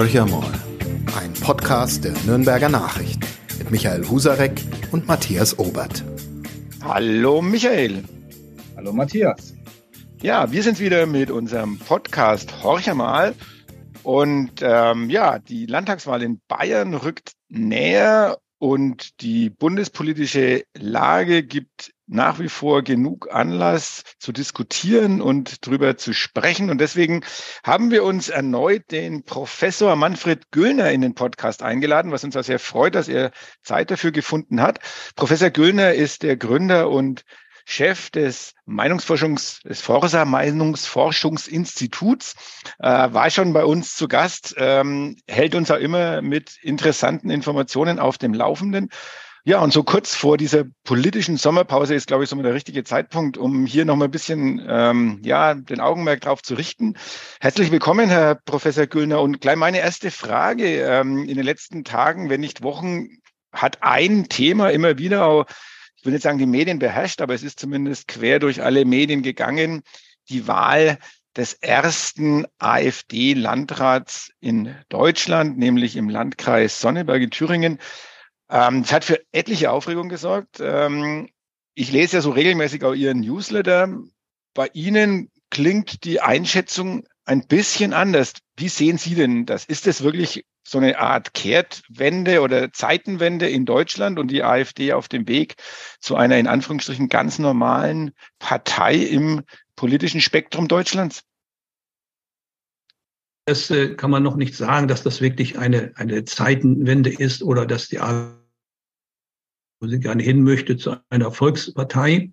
Horcher mal, ein Podcast der Nürnberger Nachrichten mit Michael Husarek und Matthias Obert. Hallo Michael. Hallo Matthias. Ja, wir sind wieder mit unserem Podcast Horcher mal. Und ähm, ja, die Landtagswahl in Bayern rückt näher und die bundespolitische Lage gibt nach wie vor genug Anlass zu diskutieren und drüber zu sprechen. Und deswegen haben wir uns erneut den Professor Manfred Göllner in den Podcast eingeladen, was uns auch sehr freut, dass er Zeit dafür gefunden hat. Professor Göllner ist der Gründer und Chef des Meinungsforschungs, des Forsa Meinungsforschungsinstituts, äh, war schon bei uns zu Gast, ähm, hält uns auch immer mit interessanten Informationen auf dem Laufenden. Ja, und so kurz vor dieser politischen Sommerpause ist, glaube ich, so mal der richtige Zeitpunkt, um hier noch mal ein bisschen ähm, ja, den Augenmerk drauf zu richten. Herzlich willkommen, Herr Professor Güllner. Und gleich meine erste Frage. Ähm, in den letzten Tagen, wenn nicht Wochen, hat ein Thema immer wieder, ich will nicht sagen, die Medien beherrscht, aber es ist zumindest quer durch alle Medien gegangen, die Wahl des ersten AfD-Landrats in Deutschland, nämlich im Landkreis Sonneberg in Thüringen. Ähm, es hat für etliche Aufregung gesorgt. Ähm, ich lese ja so regelmäßig auch Ihren Newsletter. Bei Ihnen klingt die Einschätzung ein bisschen anders. Wie sehen Sie denn das? Ist das wirklich so eine Art Kehrtwende oder Zeitenwende in Deutschland und die AfD auf dem Weg zu einer in Anführungsstrichen ganz normalen Partei im politischen Spektrum Deutschlands? Das äh, kann man noch nicht sagen, dass das wirklich eine, eine Zeitenwende ist oder dass die AfD sie gerne hin möchte, zu einer Volkspartei.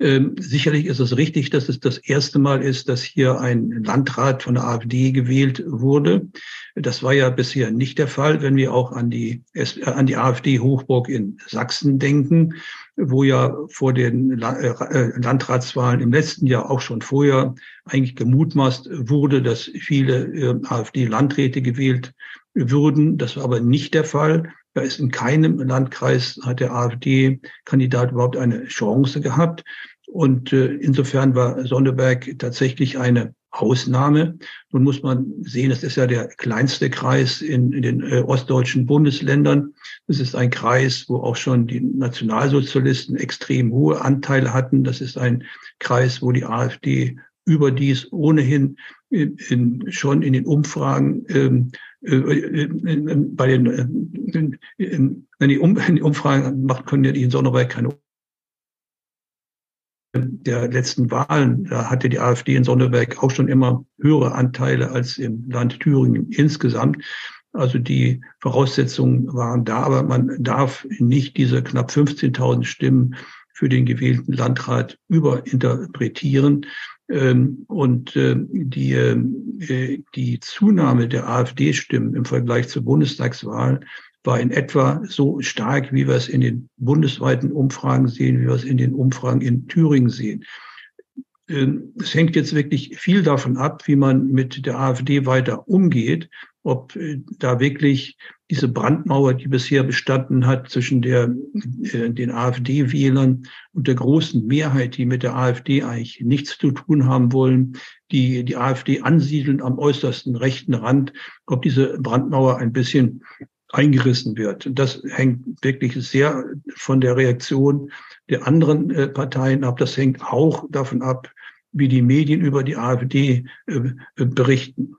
Ähm, sicherlich ist es richtig, dass es das erste Mal ist, dass hier ein Landrat von der AfD gewählt wurde. Das war ja bisher nicht der Fall, wenn wir auch an die, an die AfD-Hochburg in Sachsen denken, wo ja vor den äh, Landratswahlen im letzten Jahr auch schon vorher eigentlich gemutmaßt wurde, dass viele äh, AfD-Landräte gewählt würden. Das war aber nicht der Fall. Da ist in keinem Landkreis hat der AfD-Kandidat überhaupt eine Chance gehabt. Und äh, insofern war Sonneberg tatsächlich eine Ausnahme. Nun muss man sehen, das ist ja der kleinste Kreis in, in den äh, ostdeutschen Bundesländern. Das ist ein Kreis, wo auch schon die Nationalsozialisten extrem hohe Anteile hatten. Das ist ein Kreis, wo die AfD überdies ohnehin in, in, schon in den Umfragen ähm, äh, bei den äh, wenn die, um, wenn die Umfragen macht, können ja die in Sonneberg keine der letzten Wahlen, da hatte die AfD in Sonneberg auch schon immer höhere Anteile als im Land Thüringen insgesamt. Also die Voraussetzungen waren da, aber man darf nicht diese knapp 15.000 Stimmen für den gewählten Landrat überinterpretieren. Ähm, und ähm, die, äh, die Zunahme der AfD-Stimmen im Vergleich zur Bundestagswahl war in etwa so stark, wie wir es in den bundesweiten Umfragen sehen, wie wir es in den Umfragen in Thüringen sehen. Ähm, es hängt jetzt wirklich viel davon ab, wie man mit der AfD weiter umgeht, ob äh, da wirklich diese Brandmauer, die bisher bestanden hat zwischen der, äh, den AfD-Wählern und der großen Mehrheit, die mit der AfD eigentlich nichts zu tun haben wollen, die die AfD ansiedeln am äußersten rechten Rand, ob diese Brandmauer ein bisschen eingerissen wird. Und das hängt wirklich sehr von der Reaktion der anderen äh, Parteien ab. Das hängt auch davon ab, wie die Medien über die AfD äh, berichten.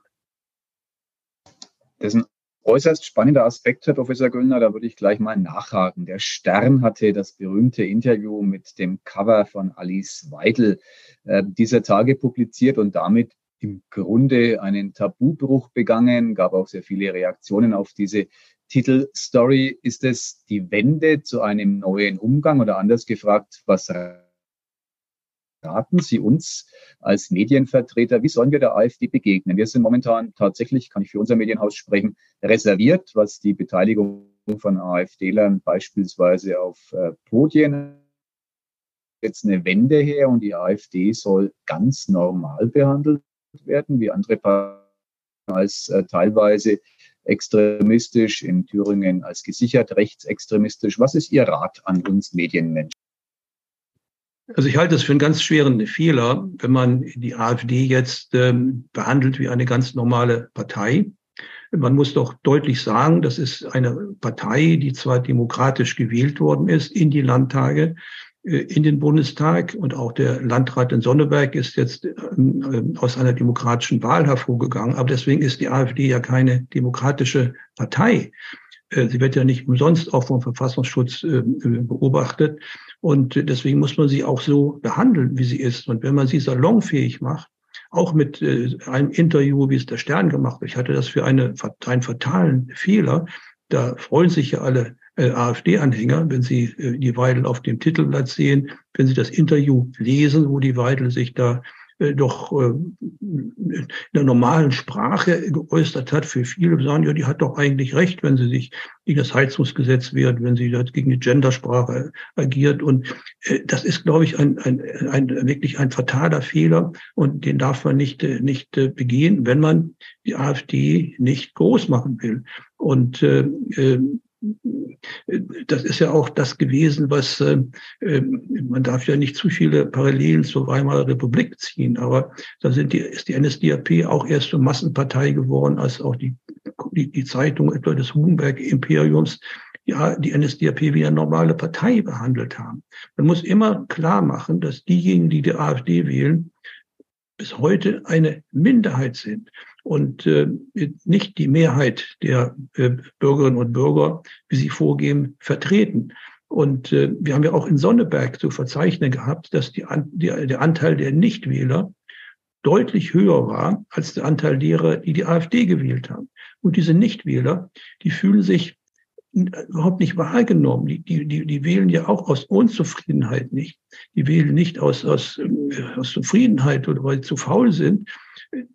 Das ist ein äußerst spannender Aspekt, Herr Professor Göllner. Da würde ich gleich mal nachhaken. Der Stern hatte das berühmte Interview mit dem Cover von Alice Weidel äh, dieser Tage publiziert und damit im Grunde einen Tabubruch begangen, gab auch sehr viele Reaktionen auf diese Titelstory. Ist es die Wende zu einem neuen Umgang oder anders gefragt, was raten Sie uns als Medienvertreter, wie sollen wir der AfD begegnen? Wir sind momentan tatsächlich, kann ich für unser Medienhaus sprechen, reserviert, was die Beteiligung von AfD-Lern beispielsweise auf äh, Podien jetzt eine Wende her und die AfD soll ganz normal behandelt werden, wie andere Parteien als äh, teilweise extremistisch, in Thüringen als gesichert rechtsextremistisch. Was ist Ihr Rat an uns Medienmenschen? Also ich halte es für einen ganz schweren Fehler, wenn man die AfD jetzt ähm, behandelt wie eine ganz normale Partei. Man muss doch deutlich sagen, das ist eine Partei, die zwar demokratisch gewählt worden ist in die Landtage, äh, in den Bundestag und auch der Landrat in Sonneberg ist jetzt ähm, aus einer demokratischen Wahl hervorgegangen. Aber deswegen ist die AfD ja keine demokratische Partei. Äh, sie wird ja nicht umsonst auch vom Verfassungsschutz äh, beobachtet. Und deswegen muss man sie auch so behandeln, wie sie ist. Und wenn man sie salonfähig macht, auch mit einem Interview, wie es der Stern gemacht hat, ich hatte das für eine, einen fatalen Fehler. Da freuen sich ja alle äh, AfD-Anhänger, wenn Sie äh, die Weidel auf dem Titelblatt sehen, wenn Sie das Interview lesen, wo die Weidel sich da äh, doch äh, in der normalen Sprache geäußert hat. Für viele sagen, ja, die hat doch eigentlich recht, wenn sie sich gegen das Heizungsgesetz wehrt, wenn sie gegen die Gendersprache agiert. Und äh, das ist, glaube ich, ein, ein, ein, wirklich ein fataler Fehler und den darf man nicht, äh, nicht äh, begehen, wenn man die AfD nicht groß machen will. Und äh, äh das ist ja auch das gewesen, was äh, man darf ja nicht zu viele Parallelen zur Weimarer Republik ziehen, aber da sind die, ist die NSDAP auch erst zur Massenpartei geworden, als auch die, die, die Zeitung etwa des Hugenberg-Imperiums ja, die NSDAP wie eine normale Partei behandelt haben. Man muss immer klar machen, dass diejenigen, die die AfD wählen, bis heute eine Minderheit sind und äh, nicht die Mehrheit der äh, Bürgerinnen und Bürger, wie sie vorgeben, vertreten. Und äh, wir haben ja auch in Sonneberg zu verzeichnen gehabt, dass die, die, der Anteil der Nichtwähler deutlich höher war als der Anteil derer, die die AfD gewählt haben. Und diese Nichtwähler, die fühlen sich überhaupt nicht wahrgenommen. Die, die, die, die wählen ja auch aus Unzufriedenheit nicht. Die wählen nicht aus, aus, äh, aus Zufriedenheit oder weil sie zu faul sind.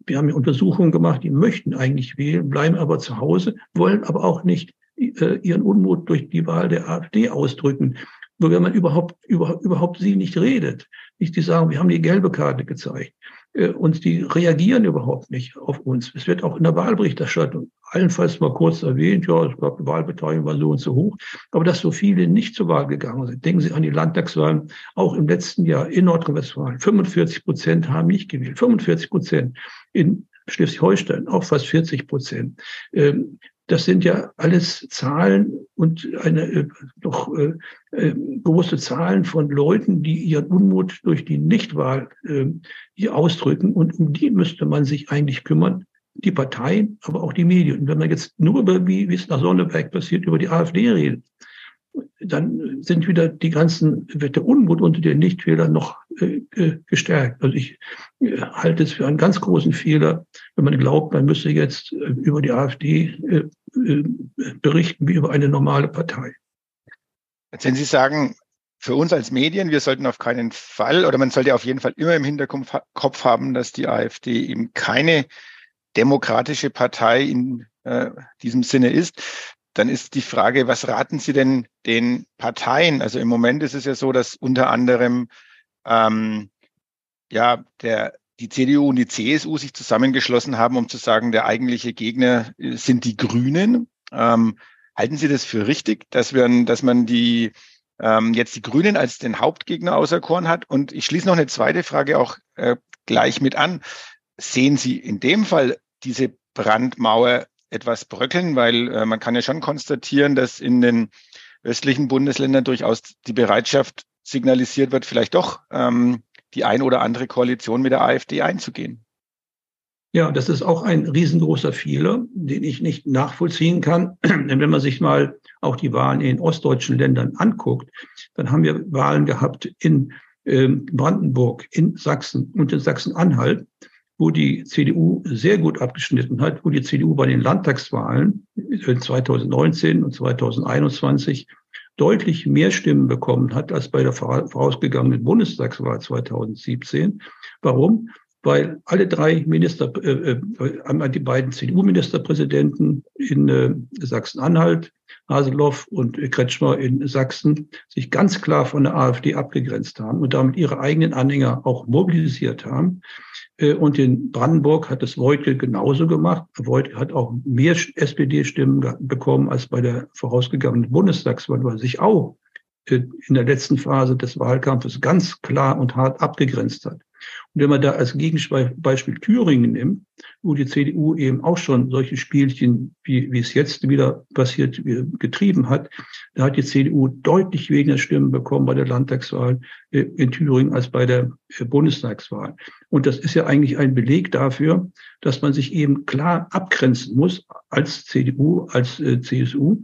Wir haben ja Untersuchungen gemacht, die möchten eigentlich wählen, bleiben aber zu Hause, wollen aber auch nicht äh, ihren Unmut durch die Wahl der AfD ausdrücken. Nur wenn man überhaupt, über, überhaupt sie nicht redet, nicht die sagen, wir haben die gelbe Karte gezeigt. Äh, und die reagieren überhaupt nicht auf uns. Es wird auch in der Wahlberichterstattung allenfalls mal kurz erwähnt, ja, es gab die Wahlbeteiligung war so und so hoch, aber dass so viele nicht zur Wahl gegangen sind. Denken Sie an die Landtagswahlen, auch im letzten Jahr in Nordrhein-Westfalen. 45 Prozent haben nicht gewählt, 45 Prozent. In Schleswig-Holstein auch fast 40 Prozent. Ähm, das sind ja alles Zahlen und eine äh, doch äh, große Zahlen von Leuten, die ihren Unmut durch die Nichtwahl äh, hier ausdrücken. Und um die müsste man sich eigentlich kümmern. Die Parteien, aber auch die Medien. Und wenn man jetzt nur über, wie, wie es nach Sonneberg passiert, über die AfD redet, dann sind wieder die ganzen, wird der Unmut unter den Nichtwählern noch äh, gestärkt. Also ich äh, halte es für einen ganz großen Fehler, wenn man glaubt, man müsse jetzt äh, über die AfD äh, äh, berichten wie über eine normale Partei. Wenn Sie sagen, für uns als Medien, wir sollten auf keinen Fall oder man sollte auf jeden Fall immer im Hinterkopf haben, dass die AfD eben keine demokratische Partei in äh, diesem Sinne ist dann ist die Frage, was raten Sie denn den Parteien? Also im Moment ist es ja so, dass unter anderem ähm, ja der die CDU und die CSU sich zusammengeschlossen haben, um zu sagen, der eigentliche Gegner äh, sind die Grünen. Ähm, halten Sie das für richtig, dass wir, dass man die ähm, jetzt die Grünen als den Hauptgegner auserkoren hat? Und ich schließe noch eine zweite Frage auch äh, gleich mit an. Sehen Sie in dem Fall diese Brandmauer etwas bröckeln, weil äh, man kann ja schon konstatieren, dass in den östlichen Bundesländern durchaus die Bereitschaft signalisiert wird, vielleicht doch ähm, die ein oder andere Koalition mit der AfD einzugehen. Ja, das ist auch ein riesengroßer Fehler, den ich nicht nachvollziehen kann. Denn wenn man sich mal auch die Wahlen in ostdeutschen Ländern anguckt, dann haben wir Wahlen gehabt in ähm, Brandenburg, in Sachsen und in Sachsen-Anhalt wo die CDU sehr gut abgeschnitten hat, wo die CDU bei den Landtagswahlen 2019 und 2021 deutlich mehr Stimmen bekommen hat als bei der vorausgegangenen Bundestagswahl 2017. Warum? Weil alle drei Minister, äh, äh, die beiden CDU-Ministerpräsidenten in äh, Sachsen-Anhalt, Haseloff und Kretschmer in Sachsen, sich ganz klar von der AfD abgegrenzt haben und damit ihre eigenen Anhänger auch mobilisiert haben. Äh, und in Brandenburg hat es Wojtke genauso gemacht. Wojtke hat auch mehr SPD-Stimmen bekommen als bei der vorausgegangenen Bundestagswahl, weil sich auch äh, in der letzten Phase des Wahlkampfes ganz klar und hart abgegrenzt hat. Und wenn man da als Gegenbeispiel Thüringen nimmt, wo die CDU eben auch schon solche Spielchen, wie, wie es jetzt wieder passiert, getrieben hat, da hat die CDU deutlich weniger Stimmen bekommen bei der Landtagswahl äh, in Thüringen als bei der äh, Bundestagswahl. Und das ist ja eigentlich ein Beleg dafür, dass man sich eben klar abgrenzen muss als CDU, als äh, CSU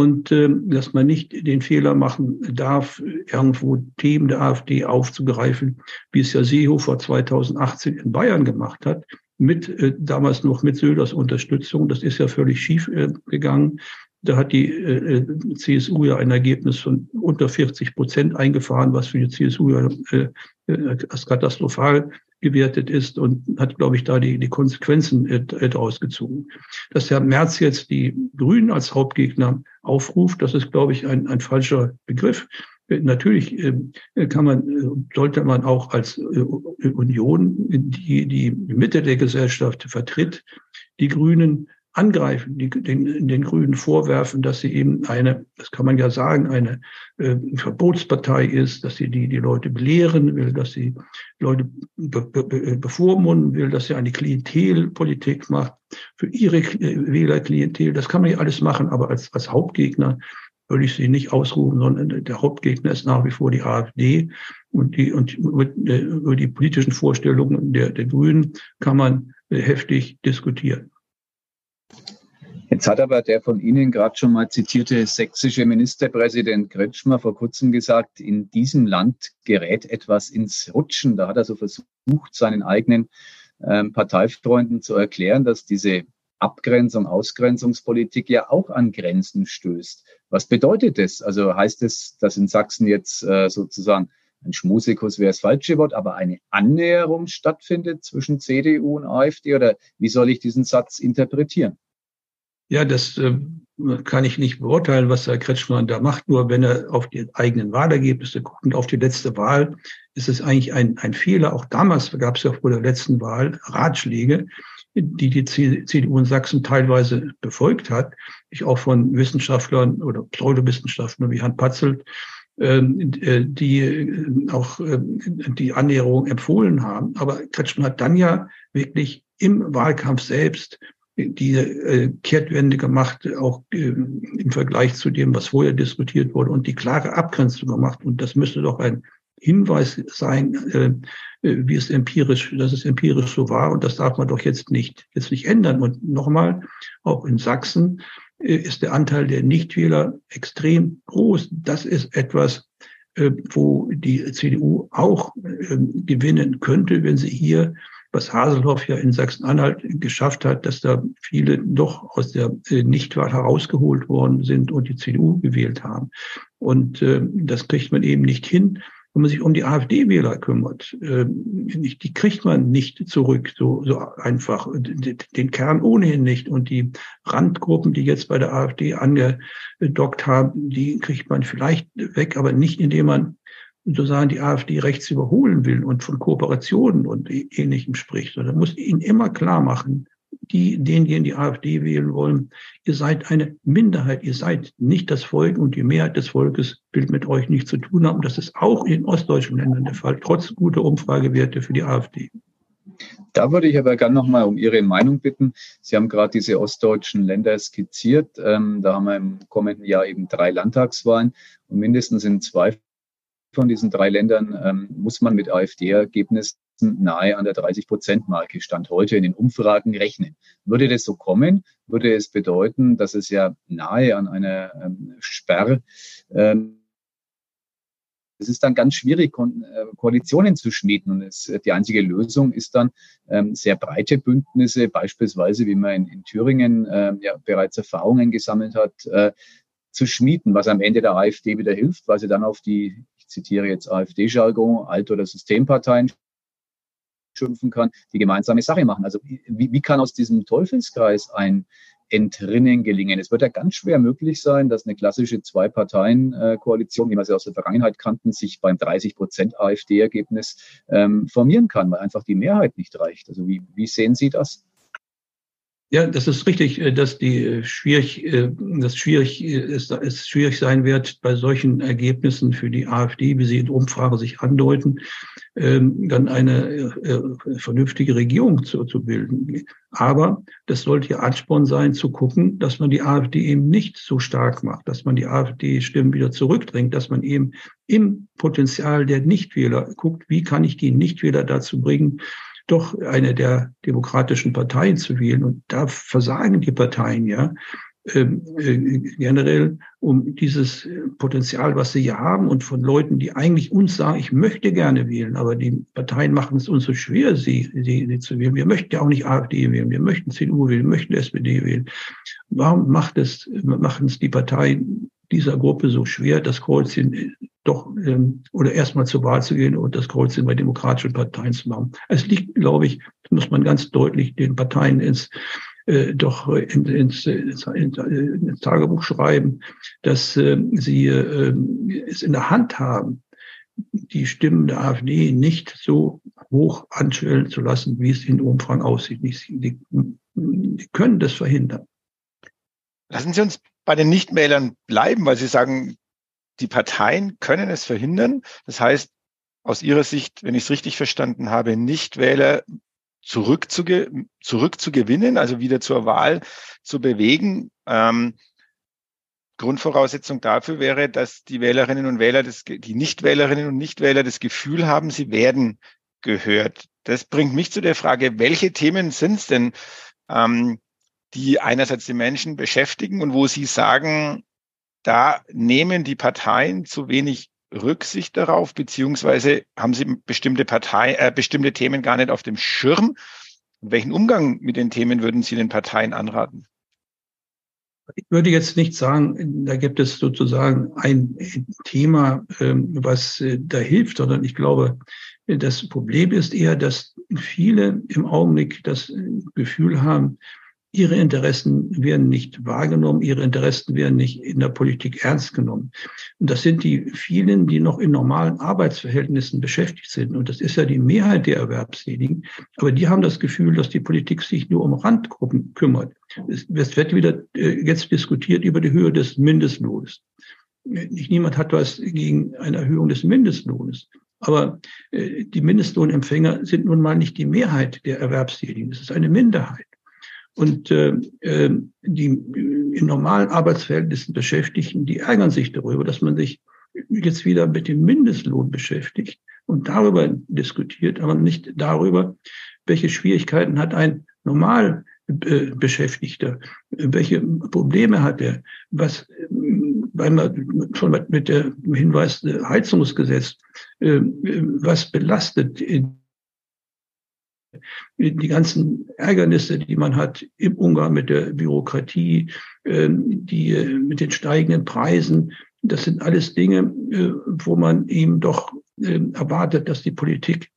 und äh, dass man nicht den Fehler machen darf, irgendwo Themen der AfD aufzugreifen, wie es ja Seehofer 2018 in Bayern gemacht hat, mit äh, damals noch mit Söders Unterstützung. Das ist ja völlig schief äh, gegangen. Da hat die äh, äh CSU ja ein Ergebnis von unter 40 Prozent eingefahren, was für die CSU ja äh, äh, als katastrophal gewertet ist und hat, glaube ich, da die, die Konsequenzen äh, daraus gezogen. Dass Herr Merz jetzt die Grünen als Hauptgegner aufruft, das ist, glaube ich, ein, ein falscher Begriff. Äh, natürlich äh, kann man, äh, sollte man auch als Union, die die Mitte der Gesellschaft vertritt, die Grünen angreifen, die, den, den Grünen vorwerfen, dass sie eben eine, das kann man ja sagen, eine äh, Verbotspartei ist, dass sie die, die Leute belehren will, dass sie Leute be, be, bevormunden will, dass sie eine Klientelpolitik macht für ihre äh, Wählerklientel. Das kann man ja alles machen, aber als, als Hauptgegner würde ich sie nicht ausrufen, sondern der Hauptgegner ist nach wie vor die AfD und die und über, äh, über die politischen Vorstellungen der, der Grünen kann man äh, heftig diskutieren. Jetzt hat aber der von Ihnen gerade schon mal zitierte sächsische Ministerpräsident Kretschmer vor kurzem gesagt, in diesem Land gerät etwas ins Rutschen. Da hat er so versucht, seinen eigenen ähm, Parteifreunden zu erklären, dass diese Abgrenzung, Ausgrenzungspolitik ja auch an Grenzen stößt. Was bedeutet das? Also heißt es, dass in Sachsen jetzt äh, sozusagen ein Schmusikus wäre das falsche Wort, aber eine Annäherung stattfindet zwischen CDU und AfD? Oder wie soll ich diesen Satz interpretieren? Ja, das äh, kann ich nicht beurteilen, was Herr Kretschmann da macht. Nur wenn er auf die eigenen Wahlergebnisse guckt und auf die letzte Wahl, ist es eigentlich ein, ein Fehler. Auch damals gab es ja vor der letzten Wahl Ratschläge, die die CDU in Sachsen teilweise befolgt hat. Ich auch von Wissenschaftlern oder Pseudowissenschaftlern wie Herrn Patzelt, ähm, äh, die äh, auch ähm, die Annäherung empfohlen haben. Aber Kretschmann hat dann ja wirklich im Wahlkampf selbst die äh, Kehrtwende gemacht, auch äh, im Vergleich zu dem, was vorher diskutiert wurde und die klare Abgrenzung gemacht. Und das müsste doch ein Hinweis sein, äh, äh, wie es empirisch, dass es empirisch so war. Und das darf man doch jetzt nicht, jetzt nicht ändern. Und nochmal, auch in Sachsen ist der Anteil der Nichtwähler extrem groß. Das ist etwas, wo die CDU auch äh, gewinnen könnte, wenn sie hier was Haselhoff ja in Sachsen-Anhalt geschafft hat, dass da viele doch aus der äh, Nichtwahl herausgeholt worden sind und die CDU gewählt haben. Und äh, das kriegt man eben nicht hin, wenn man sich um die AfD-Wähler kümmert. Äh, die kriegt man nicht zurück, so, so einfach. Den Kern ohnehin nicht. Und die Randgruppen, die jetzt bei der AfD angedockt haben, die kriegt man vielleicht weg, aber nicht, indem man sozusagen die AfD rechts überholen will und von Kooperationen und Ähnlichem spricht. Da muss ihnen immer klar machen, die, denjenigen, die AfD wählen wollen, ihr seid eine Minderheit, ihr seid nicht das Volk und die Mehrheit des Volkes will mit euch nichts zu tun haben. Das ist auch in ostdeutschen Ländern der Fall, trotz guter Umfragewerte für die AfD. Da würde ich aber gerne nochmal um Ihre Meinung bitten. Sie haben gerade diese ostdeutschen Länder skizziert. Ähm, da haben wir im kommenden Jahr eben drei Landtagswahlen und mindestens in zwei von diesen drei Ländern ähm, muss man mit AfD-Ergebnissen nahe an der 30-Prozent-Marke Stand heute in den Umfragen rechnen. Würde das so kommen, würde es bedeuten, dass es ja nahe an einer ähm, Sperr ähm, es ist dann ganz schwierig, äh, Koalitionen zu schmieden. Und es, die einzige Lösung ist dann ähm, sehr breite Bündnisse, beispielsweise, wie man in, in Thüringen äh, ja bereits Erfahrungen gesammelt hat, äh, zu schmieden, was am Ende der AfD wieder hilft, weil sie dann auf die zitiere jetzt AfD-Jargon, Alt- oder Systemparteien schimpfen kann, die gemeinsame Sache machen. Also wie, wie kann aus diesem Teufelskreis ein Entrinnen gelingen? Es wird ja ganz schwer möglich sein, dass eine klassische Zwei-Parteien-Koalition, wie wir sie aus der Vergangenheit kannten, sich beim 30 Prozent AfD-Ergebnis ähm, formieren kann, weil einfach die Mehrheit nicht reicht. Also wie, wie sehen Sie das? Ja, das ist richtig, äh, dass die äh, schwierig, äh, das schwierig ist, es schwierig sein wird, bei solchen Ergebnissen für die AfD, wie sie in Umfragen sich andeuten, ähm, dann eine vernünftige Regierung zu, zu bilden. Aber das sollte ja Ansporn sein, zu gucken, dass man die AfD eben nicht so stark macht, dass man die AfD-Stimmen wieder zurückdrängt, dass man eben im Potenzial der Nichtwähler guckt, wie kann ich die Nichtwähler dazu bringen, doch eine der demokratischen Parteien zu wählen. Und da versagen die Parteien ja ähm, äh, generell um dieses Potenzial, was sie ja haben und von Leuten, die eigentlich uns sagen, ich möchte gerne wählen, aber die Parteien machen es uns so schwer, sie, sie, sie zu wählen. Wir möchten ja auch nicht AfD wählen, wir möchten CDU wählen, wir möchten SPD wählen. Warum macht es, machen es die Parteien dieser Gruppe so schwer, das Kreuzchen doch ähm, oder erstmal zur Wahl zu gehen und das Kreuzchen bei demokratischen Parteien zu machen. Es liegt, glaube ich, muss man ganz deutlich den Parteien ins äh, doch in, ins, ins, ins Tagebuch schreiben, dass äh, sie äh, es in der Hand haben, die Stimmen der AfD nicht so hoch anschwellen zu lassen, wie es in Umfragen aussieht. Die, die, können das verhindern. Lassen Sie uns bei den Nichtwählern bleiben, weil Sie sagen, die Parteien können es verhindern. Das heißt, aus Ihrer Sicht, wenn ich es richtig verstanden habe, Nichtwähler zurückzuge zurückzugewinnen, also wieder zur Wahl zu bewegen. Ähm, Grundvoraussetzung dafür wäre, dass die Wählerinnen und Wähler, das, die Nichtwählerinnen und Nichtwähler das Gefühl haben, sie werden gehört. Das bringt mich zu der Frage, welche Themen sind es denn, ähm, die einerseits die Menschen beschäftigen und wo sie sagen, da nehmen die Parteien zu wenig Rücksicht darauf, beziehungsweise haben sie bestimmte Partei, äh, bestimmte Themen gar nicht auf dem Schirm. welchen Umgang mit den Themen würden Sie den Parteien anraten? Ich würde jetzt nicht sagen, da gibt es sozusagen ein Thema, ähm, was äh, da hilft, sondern ich glaube, das Problem ist eher, dass viele im Augenblick das Gefühl haben, Ihre Interessen werden nicht wahrgenommen, ihre Interessen werden nicht in der Politik ernst genommen. Und das sind die vielen, die noch in normalen Arbeitsverhältnissen beschäftigt sind. Und das ist ja die Mehrheit der Erwerbstätigen. Aber die haben das Gefühl, dass die Politik sich nur um Randgruppen kümmert. Es wird wieder äh, jetzt diskutiert über die Höhe des Mindestlohns. Nicht niemand hat was gegen eine Erhöhung des Mindestlohnes. Aber äh, die Mindestlohnempfänger sind nun mal nicht die Mehrheit der Erwerbstätigen. Es ist eine Minderheit. Und äh, äh, die in normalen Arbeitsverhältnissen Beschäftigten, die ärgern sich darüber, dass man sich jetzt wieder mit dem Mindestlohn beschäftigt und darüber diskutiert, aber nicht darüber, welche Schwierigkeiten hat ein normal äh, Beschäftigter, welche Probleme hat er, was weil man schon mit dem Hinweis Heizungsgesetz, äh, was belastet die ganzen Ärgernisse, die man hat im Umgang mit der Bürokratie, ähm, die äh, mit den steigenden Preisen, das sind alles Dinge, äh, wo man eben doch ähm, erwartet, dass die Politik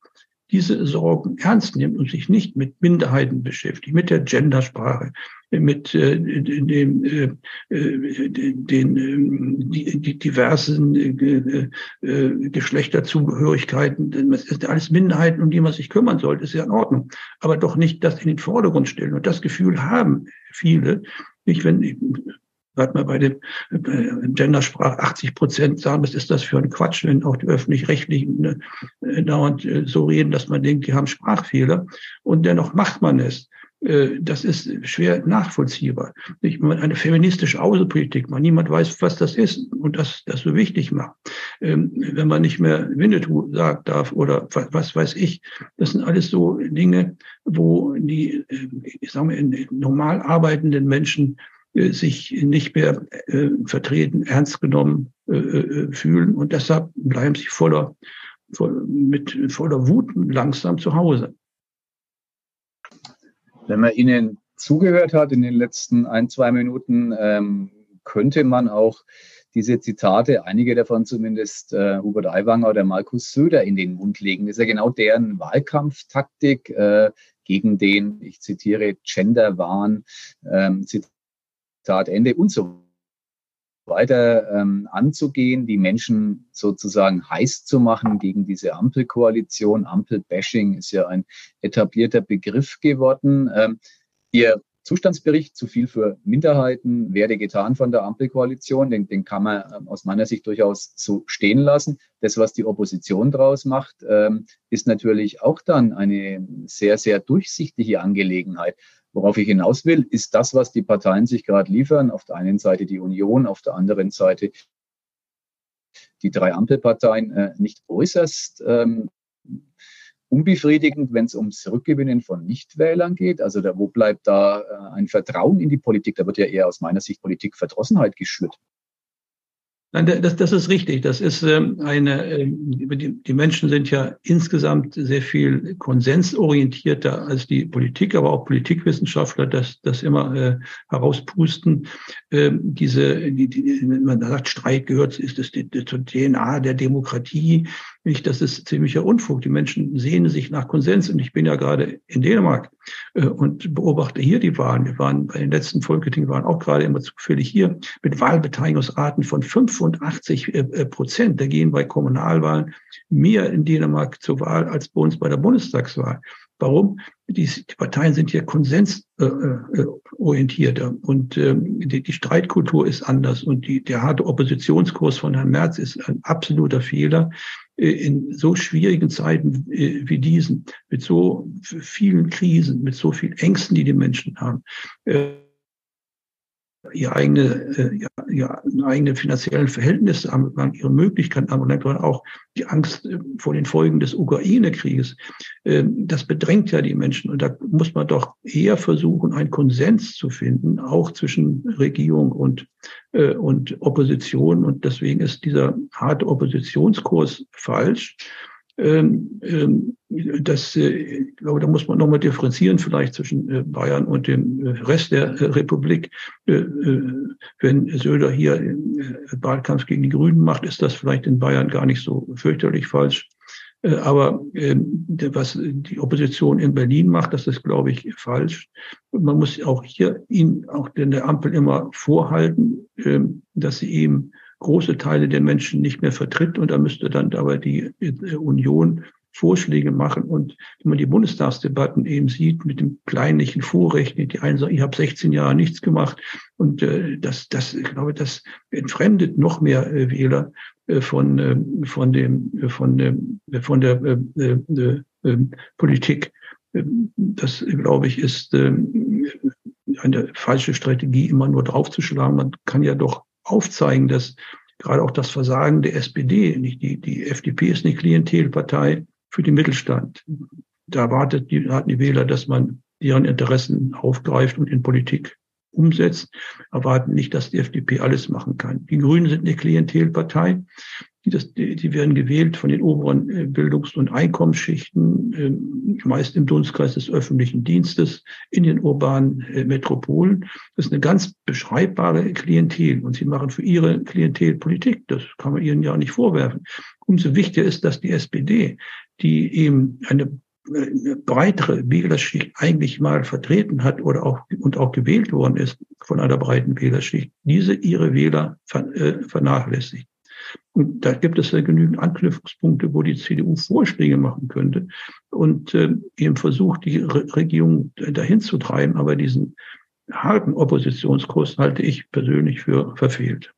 diese Sorgen ernst nimmt und sich nicht mit Minderheiten beschäftigt, mit der Gendersprache, mit äh, dem, äh, äh den äh, die, diversen äh, äh, Geschlechterzugehörigkeiten. Das sind alles Minderheiten, um die man sich kümmern sollte, ist ja in Ordnung. Aber doch nicht das in den Vordergrund stellen. Und das Gefühl haben viele, nicht wenn gerade mal bei dem äh, Gendersprach 80 Prozent sagen, was ist das für ein Quatsch, wenn auch die öffentlich-rechtlichen ne, äh, dauernd äh, so reden, dass man denkt, die haben Sprachfehler und dennoch macht man es. Äh, das ist schwer nachvollziehbar. Nicht? Eine feministische Außenpolitik, man niemand weiß, was das ist und das, das so wichtig macht. Ähm, wenn man nicht mehr Winnetou sagt darf oder was, weiß ich, das sind alles so Dinge, wo die, äh, ich sage mal, normal arbeitenden Menschen sich nicht mehr äh, vertreten, ernst genommen äh, äh, fühlen und deshalb bleiben sie voller, voll, mit voller Wut langsam zu Hause. Wenn man Ihnen zugehört hat in den letzten ein, zwei Minuten, ähm, könnte man auch diese Zitate, einige davon zumindest äh, Hubert Aiwanger oder Markus Söder in den Mund legen. Das ist ja genau deren Wahlkampftaktik äh, gegen den, ich zitiere, Genderwahn, ähm, Zitat Ende und so weiter ähm, anzugehen, die Menschen sozusagen heiß zu machen gegen diese Ampelkoalition. Ampelbashing ist ja ein etablierter Begriff geworden. Ähm, ihr Zustandsbericht, zu viel für Minderheiten, werde getan von der Ampelkoalition. Den, den kann man ähm, aus meiner Sicht durchaus so stehen lassen. Das, was die Opposition daraus macht, ähm, ist natürlich auch dann eine sehr, sehr durchsichtige Angelegenheit. Worauf ich hinaus will, ist das, was die Parteien sich gerade liefern. Auf der einen Seite die Union, auf der anderen Seite die drei Ampelparteien äh, nicht äußerst ähm, unbefriedigend, wenn es ums Rückgewinnen von Nichtwählern geht. Also da, wo bleibt da äh, ein Vertrauen in die Politik? Da wird ja eher aus meiner Sicht Politikverdrossenheit geschürt. Nein, das, das ist richtig. Das ist ähm, eine, äh, die, Menschen sind ja insgesamt sehr viel konsensorientierter als die Politik, aber auch Politikwissenschaftler, das, das immer äh, herauspusten. Ähm, diese, die, die, man sagt, Streit gehört, ist das zur DNA der Demokratie. Nicht, das ist ziemlicher Unfug. Die Menschen sehnen sich nach Konsens. Und ich bin ja gerade in Dänemark äh, und beobachte hier die Wahlen. Wir waren bei den letzten Folketing waren auch gerade immer zufällig hier mit Wahlbeteiligungsraten von 85 äh, äh, Prozent. Da gehen bei Kommunalwahlen mehr in Dänemark zur Wahl als bei uns bei der Bundestagswahl. Warum? Die, die Parteien sind hier konsensorientierter äh, und ähm, die, die, Streitkultur ist anders und die, der harte Oppositionskurs von Herrn Merz ist ein absoluter Fehler. Äh, in so schwierigen Zeiten äh, wie diesen, mit so vielen Krisen, mit so vielen Ängsten, die die Menschen haben, äh, ihre eigene, äh, ja, eigene finanziellen Verhältnisse anbelangt, ihre Möglichkeiten anbelangt, sondern auch die Angst vor den Folgen des Ukraine-Krieges. Ähm, das bedrängt ja die Menschen. Und da muss man doch eher versuchen, einen Konsens zu finden, auch zwischen Regierung und, und Opposition. Und deswegen ist dieser harte Oppositionskurs falsch. Ähm, ähm, das, äh, ich glaube, da muss man nochmal differenzieren vielleicht zwischen äh, Bayern und dem äh, Rest der Republik. Wenn Söder hier Wahlkampf gegen die Grünen macht, ist das vielleicht in Bayern gar nicht so fürchterlich falsch. Aber ähm, was die Opposition in Berlin macht, das ist, glaube ich, falsch. Man muss auch hier ihn, auch in der Ampel immer vorhalten, dass sie eben große Teile der Menschen nicht mehr vertritt. Und da müsste dann aber die äh, Union Vorschläge machen. Und wenn man die Bundestagsdebatten eben sieht mit dem kleinlichen Vorrecht, die einen sagen, ich habe 16 Jahre nichts gemacht. Und äh, das, das, ich glaube, das entfremdet noch mehr äh, Wähler äh, von, äh, von dem, von, dem, äh, von der äh, äh, äh, Politik. Das, glaube ich, ist äh, eine falsche Strategie, immer nur draufzuschlagen. Man kann ja doch aufzeigen, dass gerade auch das Versagen der SPD, nicht die, die FDP ist eine Klientelpartei für den Mittelstand. Da erwartet die, erwarten die Wähler, dass man deren Interessen aufgreift und in Politik umsetzt, erwarten nicht, dass die FDP alles machen kann. Die Grünen sind eine Klientelpartei. Die, das, die, die werden gewählt von den oberen äh, Bildungs- und Einkommensschichten, äh, meist im Dunstkreis des öffentlichen Dienstes, in den urbanen äh, Metropolen. Das ist eine ganz beschreibbare Klientel und sie machen für ihre Klientel Politik. Das kann man ihnen ja nicht vorwerfen. Umso wichtiger ist, dass die SPD, die eben eine eine breitere Wählerschicht eigentlich mal vertreten hat oder auch und auch gewählt worden ist von einer breiten Wählerschicht, diese ihre Wähler vernachlässigt. Und da gibt es ja genügend Anknüpfungspunkte, wo die CDU Vorschläge machen könnte und äh, eben versucht, die Re Regierung dahin zu treiben. Aber diesen harten Oppositionskurs halte ich persönlich für verfehlt.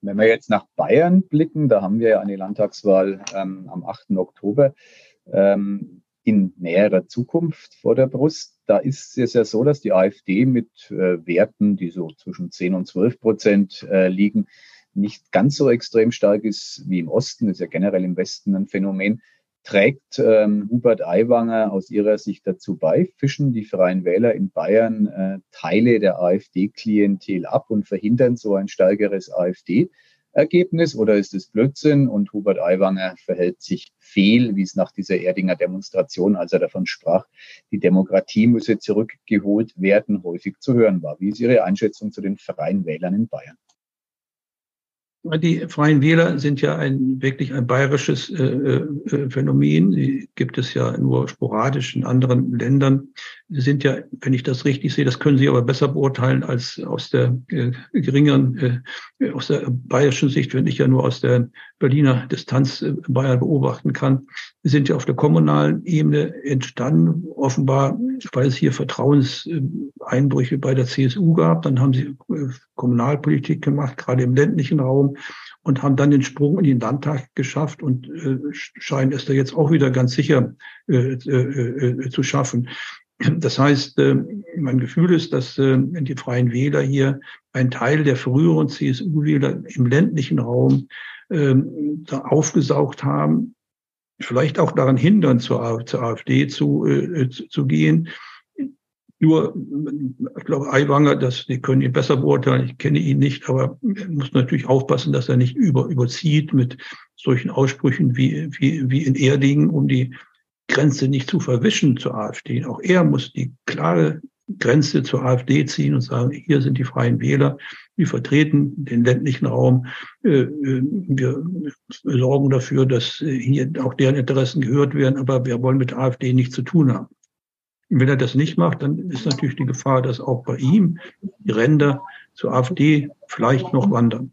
Wenn wir jetzt nach Bayern blicken, da haben wir ja eine Landtagswahl ähm, am 8. Oktober ähm, in näherer Zukunft vor der Brust. Da ist es ja so, dass die AfD mit äh, Werten, die so zwischen 10 und 12 Prozent äh, liegen, nicht ganz so extrem stark ist wie im Osten, ist ja generell im Westen ein Phänomen, trägt ähm, Hubert Aiwanger aus Ihrer Sicht dazu bei? Fischen die Freien Wähler in Bayern äh, Teile der AfD-Klientel ab und verhindern so ein stärkeres AfD-Ergebnis? Oder ist es Blödsinn und Hubert Aiwanger verhält sich fehl, wie es nach dieser Erdinger Demonstration, als er davon sprach, die Demokratie müsse zurückgeholt werden, häufig zu hören war? Wie ist Ihre Einschätzung zu den Freien Wählern in Bayern? Die Freien Wähler sind ja ein wirklich ein bayerisches äh, äh, Phänomen. Die gibt es ja nur sporadisch in anderen Ländern. Sie sind ja, wenn ich das richtig sehe, das können Sie aber besser beurteilen als aus der äh, geringeren, äh, aus der bayerischen Sicht, wenn ich ja nur aus der Berliner Distanz äh, Bayern beobachten kann. Sie sind ja auf der kommunalen Ebene entstanden, offenbar, weil es hier Vertrauenseinbrüche bei der CSU gab. Dann haben Sie äh, Kommunalpolitik gemacht, gerade im ländlichen Raum und haben dann den Sprung in den Landtag geschafft und äh, scheinen es da jetzt auch wieder ganz sicher äh, äh, äh, zu schaffen. Das heißt, äh, mein Gefühl ist, dass äh, die Freien Wähler hier ein Teil der früheren CSU-Wähler im ländlichen Raum äh, aufgesaugt haben, vielleicht auch daran hindern, zur, zur AfD zu, äh, zu, zu gehen, nur, ich glaube, Aiwanger, das, die können ihn besser beurteilen. Ich kenne ihn nicht, aber er muss natürlich aufpassen, dass er nicht über, überzieht mit solchen Aussprüchen wie, wie, wie in Erdingen, um die Grenze nicht zu verwischen zur AfD. Auch er muss die klare Grenze zur AfD ziehen und sagen, hier sind die Freien Wähler, die vertreten den ländlichen Raum. Äh, äh, wir sorgen dafür, dass hier auch deren Interessen gehört werden, aber wir wollen mit AfD nichts zu tun haben. Wenn er das nicht macht, dann ist natürlich die Gefahr, dass auch bei ihm die Ränder zur AfD vielleicht noch wandern.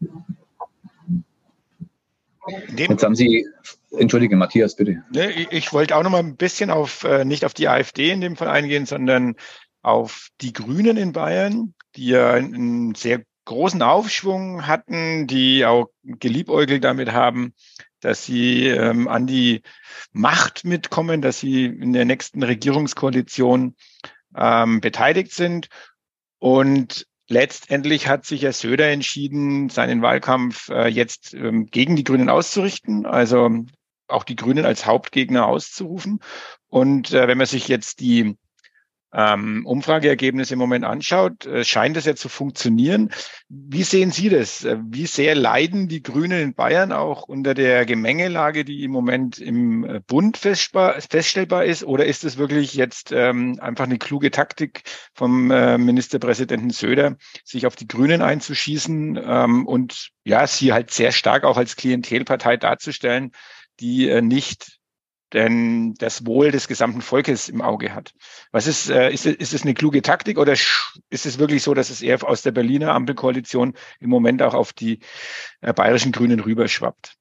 Jetzt haben Sie, entschuldige Matthias, bitte. Ich wollte auch noch mal ein bisschen auf, äh, nicht auf die AfD in dem Fall eingehen, sondern auf die Grünen in Bayern, die ja einen sehr großen Aufschwung hatten, die auch geliebäugelt damit haben, dass sie ähm, an die Macht mitkommen, dass sie in der nächsten Regierungskoalition ähm, beteiligt sind. Und letztendlich hat sich Herr Söder entschieden, seinen Wahlkampf äh, jetzt ähm, gegen die Grünen auszurichten, also auch die Grünen als Hauptgegner auszurufen. Und äh, wenn man sich jetzt die ähm, Umfrageergebnisse im Moment anschaut, äh, scheint es ja zu funktionieren. Wie sehen Sie das? Äh, wie sehr leiden die Grünen in Bayern auch unter der Gemengelage, die im Moment im äh, Bund feststellbar ist? Oder ist es wirklich jetzt ähm, einfach eine kluge Taktik vom äh, Ministerpräsidenten Söder, sich auf die Grünen einzuschießen ähm, und ja, sie halt sehr stark auch als Klientelpartei darzustellen, die äh, nicht denn das Wohl des gesamten Volkes im Auge hat. Was ist, äh, ist, ist es eine kluge Taktik oder ist es wirklich so, dass es eher aus der Berliner Ampelkoalition im Moment auch auf die äh, bayerischen Grünen rüberschwappt?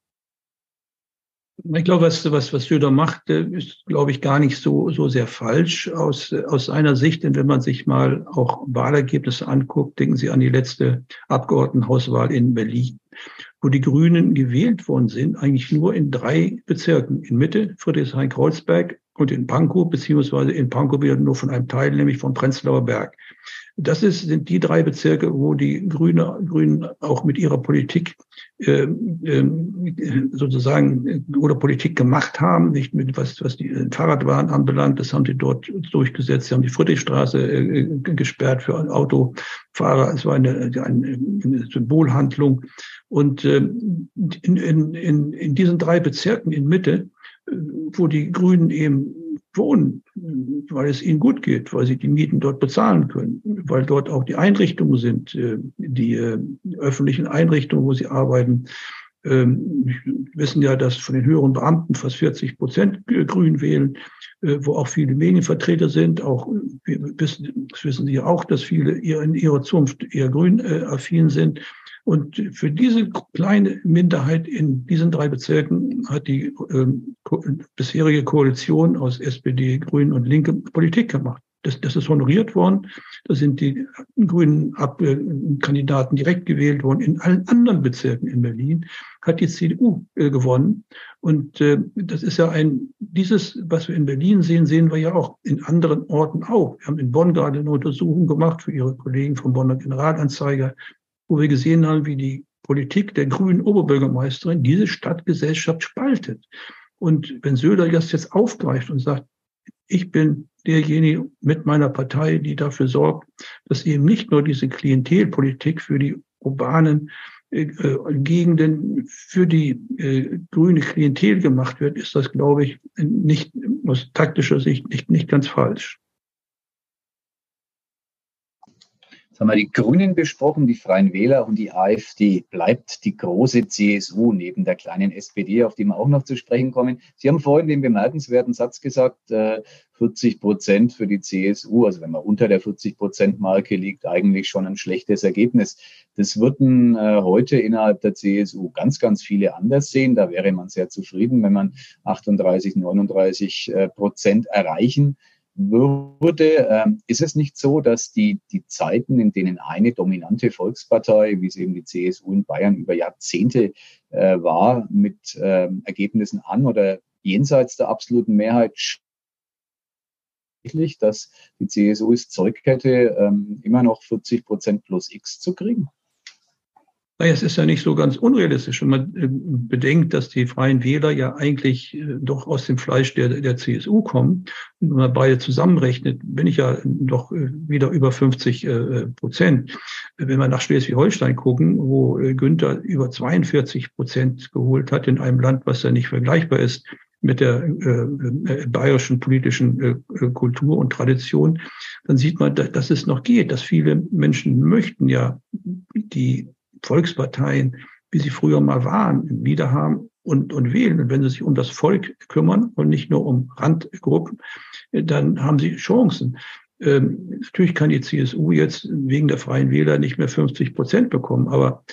Ich glaube, was, was, was Söder macht, äh, ist, glaube ich, gar nicht so, so sehr falsch aus, aus seiner Sicht. Denn wenn man sich mal auch Wahlergebnisse anguckt, denken Sie an die letzte Abgeordnetenhauswahl in Berlin wo die Grünen gewählt worden sind, eigentlich nur in drei Bezirken. In Mitte, Friedrichshain-Kreuzberg und in Pankow, beziehungsweise in Pankow wieder nur von einem Teil, nämlich von Prenzlauer Berg. Das ist, sind die drei Bezirke, wo die Grüne, Grünen auch mit ihrer Politik äh, äh, sozusagen oder Politik gemacht haben, nicht mit was, was die Fahrradwahn anbelangt. Das haben sie dort durchgesetzt. Sie haben die Friedrichstraße äh, gesperrt für Autofahrer. Es war eine, eine, eine Symbolhandlung. Und äh, in, in, in, diesen drei Bezirken in Mitte, äh, wo die Grünen eben wohnen, weil es ihnen gut geht, weil sie die Mieten dort bezahlen können, weil dort auch die Einrichtungen sind, äh, die äh, öffentlichen Einrichtungen, wo sie arbeiten. Ähm, wir wissen ja, dass von den höheren Beamten fast 40 Prozent Grün wählen, wo auch viele Medienvertreter sind. Auch wissen, das wissen Sie ja auch, dass viele in ihrer Zunft eher grün affin sind. Und für diese kleine Minderheit in diesen drei Bezirken hat die ähm, bisherige Koalition aus SPD, Grünen und Linke Politik gemacht. Das, das ist honoriert worden. Da sind die grünen Ab Kandidaten direkt gewählt worden. In allen anderen Bezirken in Berlin hat die CDU äh, gewonnen. Und äh, das ist ja ein, dieses, was wir in Berlin sehen, sehen wir ja auch in anderen Orten auch. Wir haben in Bonn gerade eine Untersuchung gemacht für Ihre Kollegen vom Bonner Generalanzeiger wo wir gesehen haben, wie die Politik der grünen Oberbürgermeisterin diese Stadtgesellschaft spaltet. Und wenn Söder das jetzt aufgreift und sagt, ich bin derjenige mit meiner Partei, die dafür sorgt, dass eben nicht nur diese Klientelpolitik für die urbanen äh, Gegenden für die äh, grüne Klientel gemacht wird, ist das, glaube ich, nicht aus taktischer Sicht nicht, nicht ganz falsch. Jetzt haben wir die Grünen besprochen, die Freien Wähler und die AfD. Bleibt die große CSU neben der kleinen SPD, auf die wir auch noch zu sprechen kommen. Sie haben vorhin den bemerkenswerten Satz gesagt, 40 äh, Prozent für die CSU, also wenn man unter der 40 Prozent Marke liegt, eigentlich schon ein schlechtes Ergebnis. Das würden äh, heute innerhalb der CSU ganz, ganz viele anders sehen. Da wäre man sehr zufrieden, wenn man 38, 39 äh, Prozent erreichen würde. Ähm, ist es nicht so, dass die, die Zeiten, in denen eine dominante Volkspartei, wie es eben die CSU in Bayern über Jahrzehnte äh, war, mit ähm, Ergebnissen an oder jenseits der absoluten Mehrheit dass die CSU es Zeug hätte, ähm, immer noch 40 Prozent plus X zu kriegen? Naja, es ist ja nicht so ganz unrealistisch, wenn man äh, bedenkt, dass die Freien Wähler ja eigentlich äh, doch aus dem Fleisch der, der CSU kommen. Wenn man beide zusammenrechnet, bin ich ja doch äh, wieder über 50 Prozent. Wenn wir nach Schleswig-Holstein gucken, wo Günther über 42 Prozent geholt hat in einem Land, was ja nicht vergleichbar ist mit der äh, bayerischen politischen äh, Kultur und Tradition, dann sieht man, dass es noch geht, dass viele Menschen möchten ja die Volksparteien, wie sie früher mal waren, wieder haben und, und wählen. Und wenn sie sich um das Volk kümmern und nicht nur um Randgruppen, dann haben sie Chancen. Ähm, natürlich kann die CSU jetzt wegen der Freien Wähler nicht mehr 50 Prozent bekommen, aber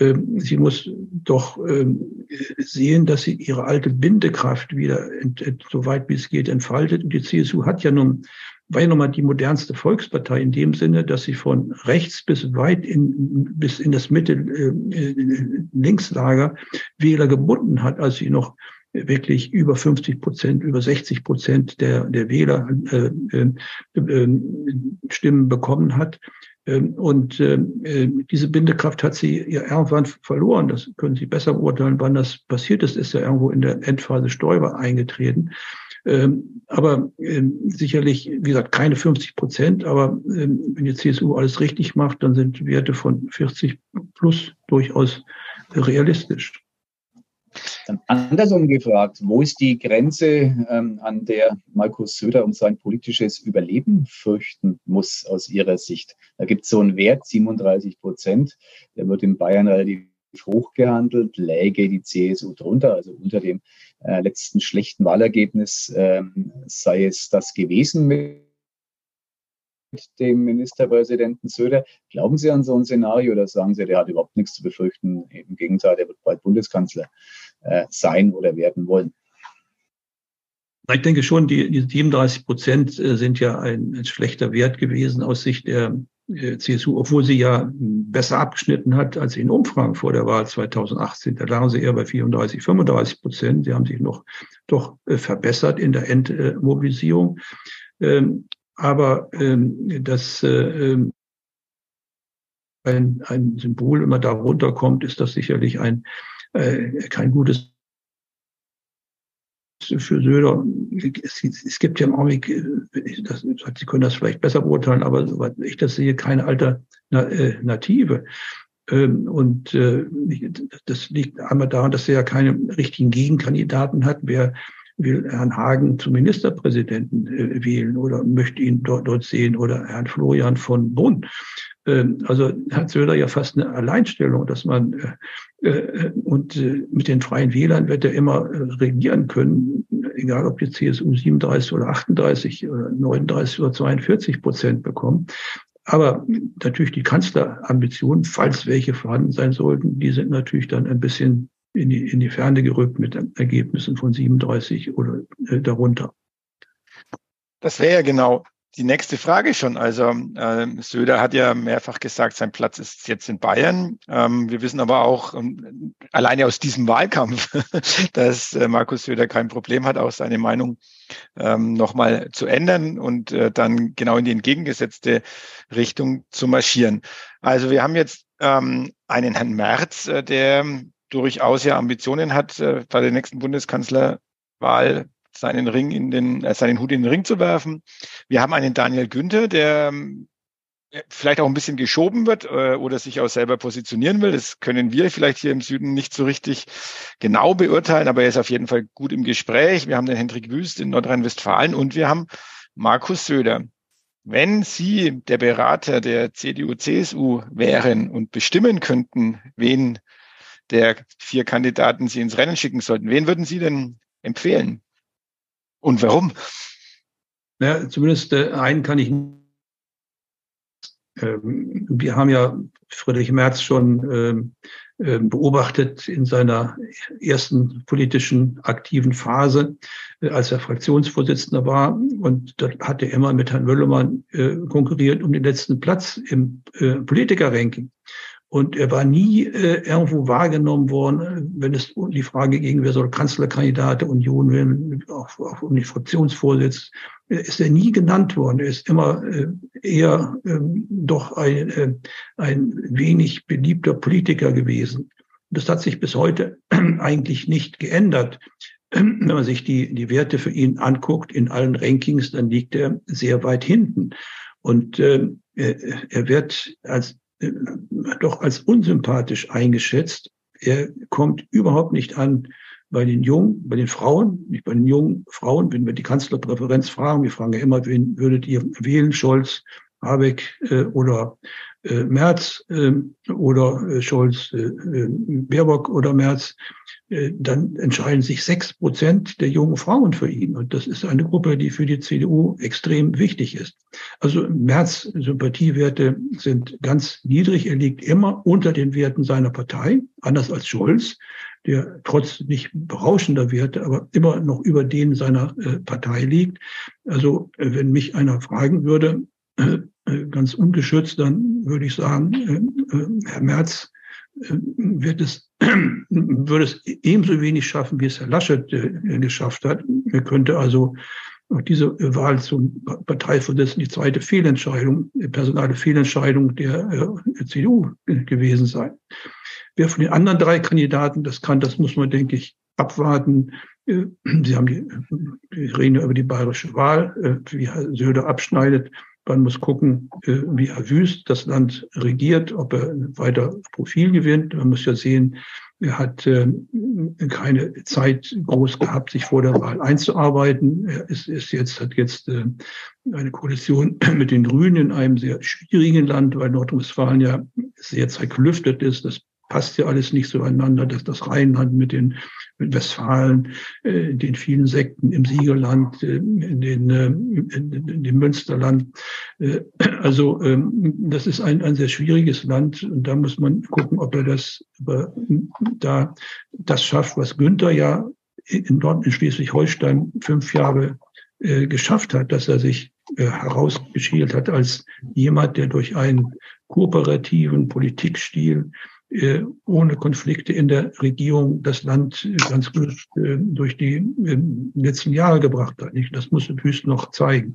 ähm, sie muss doch ähm, sehen, dass sie ihre alte Bindekraft wieder, ent, ent, so weit wie es geht, entfaltet. Und die CSU hat ja nun war ja nochmal die modernste Volkspartei in dem Sinne, dass sie von rechts bis weit in, bis in das Mitte äh, Linkslager Wähler gebunden hat, als sie noch wirklich über 50 Prozent, über 60 Prozent der, der Wähler äh, äh, äh, Stimmen bekommen hat. Ähm, und äh, diese Bindekraft hat sie ja irgendwann verloren. Das können Sie besser beurteilen, wann das passiert ist. Ist ja irgendwo in der Endphase Stoiber eingetreten. Ähm, aber ähm, sicherlich, wie gesagt, keine 50 Prozent. Aber ähm, wenn die CSU alles richtig macht, dann sind Werte von 40 plus durchaus realistisch. Dann andersrum gefragt, wo ist die Grenze, ähm, an der Markus Söder um sein politisches Überleben fürchten muss aus Ihrer Sicht? Da gibt es so einen Wert, 37 Prozent, der wird in Bayern relativ hoch gehandelt, läge die CSU drunter, also unter dem äh, letzten schlechten Wahlergebnis ähm, sei es das gewesen mit dem Ministerpräsidenten Söder. Glauben Sie an so ein Szenario oder sagen Sie, der hat überhaupt nichts zu befürchten? Im Gegenteil, der wird bald Bundeskanzler äh, sein oder werden wollen. Ich denke schon, die, die 37 Prozent äh, sind ja ein, ein schlechter Wert gewesen aus Sicht der CSU, obwohl sie ja besser abgeschnitten hat als in Umfragen vor der Wahl 2018. Da lagen sie eher bei 34, 35 Prozent. Sie haben sich noch doch äh, verbessert in der Endmobilisierung. Ähm, aber ähm, das ähm, ein, ein Symbol, wenn man da runterkommt, ist das sicherlich ein kein gutes für Söder, es, es, gibt ja im Augenblick, äh, das, Sie können das vielleicht besser beurteilen, aber soweit ich das sehe, keine Alternative. Äh, ähm, und äh, das liegt einmal daran, dass er ja keine richtigen Gegenkandidaten hat. Wer will Herrn Hagen zum Ministerpräsidenten wählen oder möchte ihn dort, dort sehen oder Herrn Florian von Brunn? Ähm, also hat Söder ja fast eine Alleinstellung, dass man äh, äh, und äh, mit den Freien Wählern wird er immer regieren können, egal ob die CSU 37 oder 38 oder 39 oder 42 Prozent bekommen. Aber natürlich die Kanzlerambitionen, falls welche vorhanden sein sollten, die sind natürlich dann ein bisschen in die, in die Ferne gerückt mit Ergebnissen von 37 oder darunter. Das wäre ja genau die nächste Frage schon. Also äh, Söder hat ja mehrfach gesagt, sein Platz ist jetzt in Bayern. Ähm, wir wissen aber auch ähm, alleine aus diesem Wahlkampf, dass äh, Markus Söder kein Problem hat, auch seine Meinung ähm, nochmal zu ändern und äh, dann genau in die entgegengesetzte Richtung zu marschieren. Also wir haben jetzt ähm, einen Herrn Merz, äh, der durchaus ja Ambitionen hat, äh, bei der nächsten Bundeskanzlerwahl seinen Ring in den, äh, seinen Hut in den Ring zu werfen. Wir haben einen Daniel Günther, der ähm, vielleicht auch ein bisschen geschoben wird äh, oder sich auch selber positionieren will. Das können wir vielleicht hier im Süden nicht so richtig genau beurteilen, aber er ist auf jeden Fall gut im Gespräch. Wir haben den Hendrik Wüst in Nordrhein-Westfalen und wir haben Markus Söder. Wenn Sie der Berater der CDU-CSU wären und bestimmen könnten, wen der vier Kandidaten Sie ins Rennen schicken sollten, wen würden Sie denn empfehlen? Und warum? Ja, zumindest äh, einen kann ich. Ähm, wir haben ja Friedrich Merz schon ähm, äh, beobachtet in seiner ersten politischen aktiven Phase, äh, als er Fraktionsvorsitzender war. Und da hat er immer mit Herrn Möllermann äh, konkurriert um den letzten Platz im Politikerranking. Und er war nie äh, irgendwo wahrgenommen worden, wenn es um die Frage ging, wer soll Kanzlerkandidat der Union werden, auch, auch um die Fraktionsvorsitz, ist er nie genannt worden. Er ist immer äh, eher ähm, doch ein, äh, ein wenig beliebter Politiker gewesen. Das hat sich bis heute eigentlich nicht geändert. Wenn man sich die, die Werte für ihn anguckt in allen Rankings, dann liegt er sehr weit hinten. Und äh, er wird als äh, doch als unsympathisch eingeschätzt. Er kommt überhaupt nicht an bei den Jungen, bei den Frauen, nicht bei den jungen Frauen. Wenn wir die Kanzlerpräferenz fragen, wir fragen ja immer, wen würdet ihr wählen, Scholz, Habeck äh, oder äh, Merz äh, oder äh, Scholz, äh, äh, Baerbock oder Merz, dann entscheiden sich sechs Prozent der jungen Frauen für ihn. Und das ist eine Gruppe, die für die CDU extrem wichtig ist. Also Merz Sympathiewerte sind ganz niedrig. Er liegt immer unter den Werten seiner Partei, anders als Scholz, der trotz nicht berauschender Werte, aber immer noch über denen seiner äh, Partei liegt. Also äh, wenn mich einer fragen würde, äh, äh, ganz ungeschützt, dann würde ich sagen, äh, äh, Herr Merz wird es, würde es ebenso wenig schaffen, wie es Herr Laschet geschafft hat. Er könnte also diese Wahl zum Parteivorsitzenden die zweite Fehlentscheidung, personale Fehlentscheidung der CDU gewesen sein. Wer von den anderen drei Kandidaten das kann, das muss man, denke ich, abwarten. Sie haben die, die reden über die bayerische Wahl, wie Herr Söder abschneidet. Man muss gucken, äh, wie Herr Wüst das Land regiert, ob er weiter Profil gewinnt. Man muss ja sehen, er hat ähm, keine Zeit groß gehabt, sich vor der Wahl einzuarbeiten. Er ist, ist jetzt, hat jetzt äh, eine Koalition mit den Grünen in einem sehr schwierigen Land, weil Nordrhein-Westfalen ja sehr zerklüftet ist. Das passt ja alles nicht zueinander, dass das Rheinland mit den mit Westfalen, äh, den vielen Sekten im Siegerland, äh, in, den, äh, in, dem Münsterland. Äh, also ähm, das ist ein, ein sehr schwieriges Land und da muss man gucken, ob er das ob da das schafft, was Günther ja in, Nord in Schleswig-Holstein fünf Jahre äh, geschafft hat, dass er sich äh, herausgeschielt hat als jemand, der durch einen kooperativen Politikstil ohne Konflikte in der Regierung das Land ganz gut äh, durch die äh, letzten Jahre gebracht hat. Das muss Wüst noch zeigen.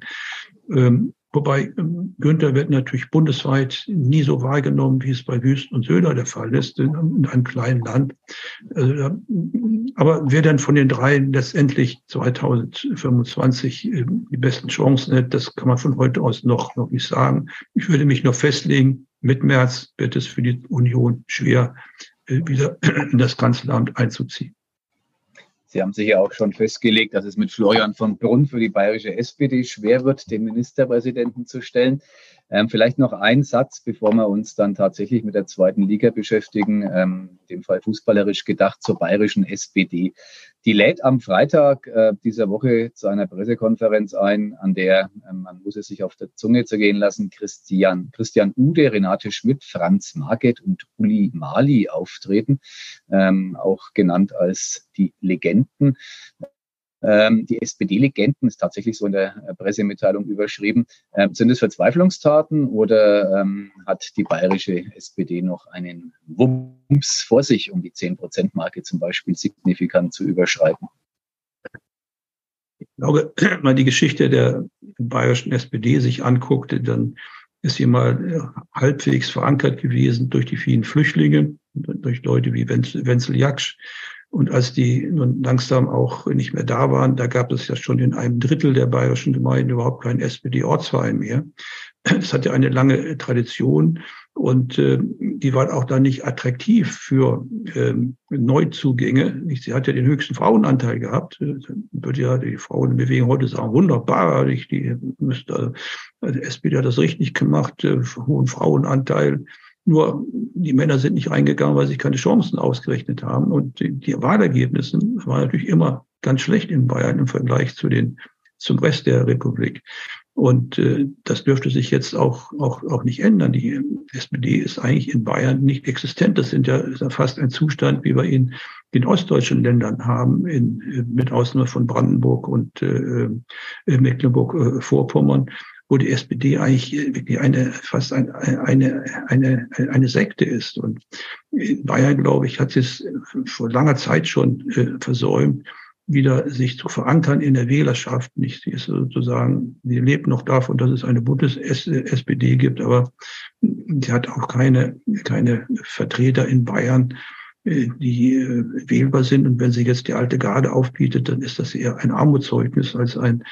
Ähm, wobei ähm, Günther wird natürlich bundesweit nie so wahrgenommen, wie es bei Wüst und Söder der Fall ist, in einem kleinen Land. Also, aber wer dann von den dreien letztendlich 2025 die besten Chancen hat, das kann man von heute aus noch, noch nicht sagen. Ich würde mich noch festlegen, mit März wird es für die Union schwer, äh, wieder in das Kanzleramt einzuziehen. Sie haben sich ja auch schon festgelegt, dass es mit Florian von Brunn für die bayerische SPD schwer wird, den Ministerpräsidenten zu stellen. Ähm, vielleicht noch ein Satz, bevor wir uns dann tatsächlich mit der zweiten Liga beschäftigen, ähm, dem Fall fußballerisch gedacht zur bayerischen SPD. Die lädt am Freitag äh, dieser Woche zu einer Pressekonferenz ein, an der, äh, man muss es sich auf der Zunge zergehen lassen, Christian, Christian Ude, Renate Schmidt, Franz Marget und Uli Mali auftreten, ähm, auch genannt als die Legenden. Ähm, die SPD-Legenden ist tatsächlich so in der äh, Pressemitteilung überschrieben. Ähm, sind es Verzweiflungstaten oder ähm, hat die bayerische SPD noch einen Wumms vor sich, um die 10-Prozent-Marke zum Beispiel signifikant zu überschreiten? Ich glaube, wenn man die Geschichte der bayerischen SPD sich anguckt, dann ist sie mal äh, halbwegs verankert gewesen durch die vielen Flüchtlinge, durch Leute wie Wenzel Jaksch, und als die nun langsam auch nicht mehr da waren, da gab es ja schon in einem Drittel der bayerischen Gemeinden überhaupt keinen SPD-Ortsverein mehr. das hat ja eine lange Tradition und äh, die war auch da nicht attraktiv für ähm, Neuzugänge. Sie hat ja den höchsten Frauenanteil gehabt. Äh, würde ja die Frauenbewegung heute sagen, wunderbar, die müsste, also SPD hat das richtig gemacht, äh, hohen Frauenanteil. Nur die Männer sind nicht reingegangen, weil sie keine Chancen ausgerechnet haben. Und die, die Wahlergebnisse waren natürlich immer ganz schlecht in Bayern im Vergleich zu den zum Rest der Republik. Und äh, das dürfte sich jetzt auch, auch, auch nicht ändern. Die SPD ist eigentlich in Bayern nicht existent. Das sind ja, ist ja fast ein Zustand, wie wir ihn in ostdeutschen Ländern haben, in, mit Ausnahme von Brandenburg und äh, äh Mecklenburg-Vorpommern, wo die SPD eigentlich wirklich eine fast ein, eine, eine, eine Sekte ist. Und in Bayern, glaube ich, hat sie es vor langer Zeit schon äh, versäumt, wieder sich zu verankern in der Wählerschaft. Nicht, sie ist sozusagen, sie lebt noch davon, dass es eine Bundes-SPD gibt, aber sie hat auch keine, keine Vertreter in Bayern, die äh, wählbar sind. Und wenn sie jetzt die alte Garde aufbietet, dann ist das eher ein Armutszeugnis als ein